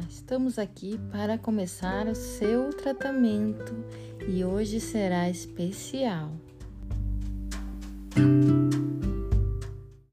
Estamos aqui para começar o seu tratamento e hoje será especial.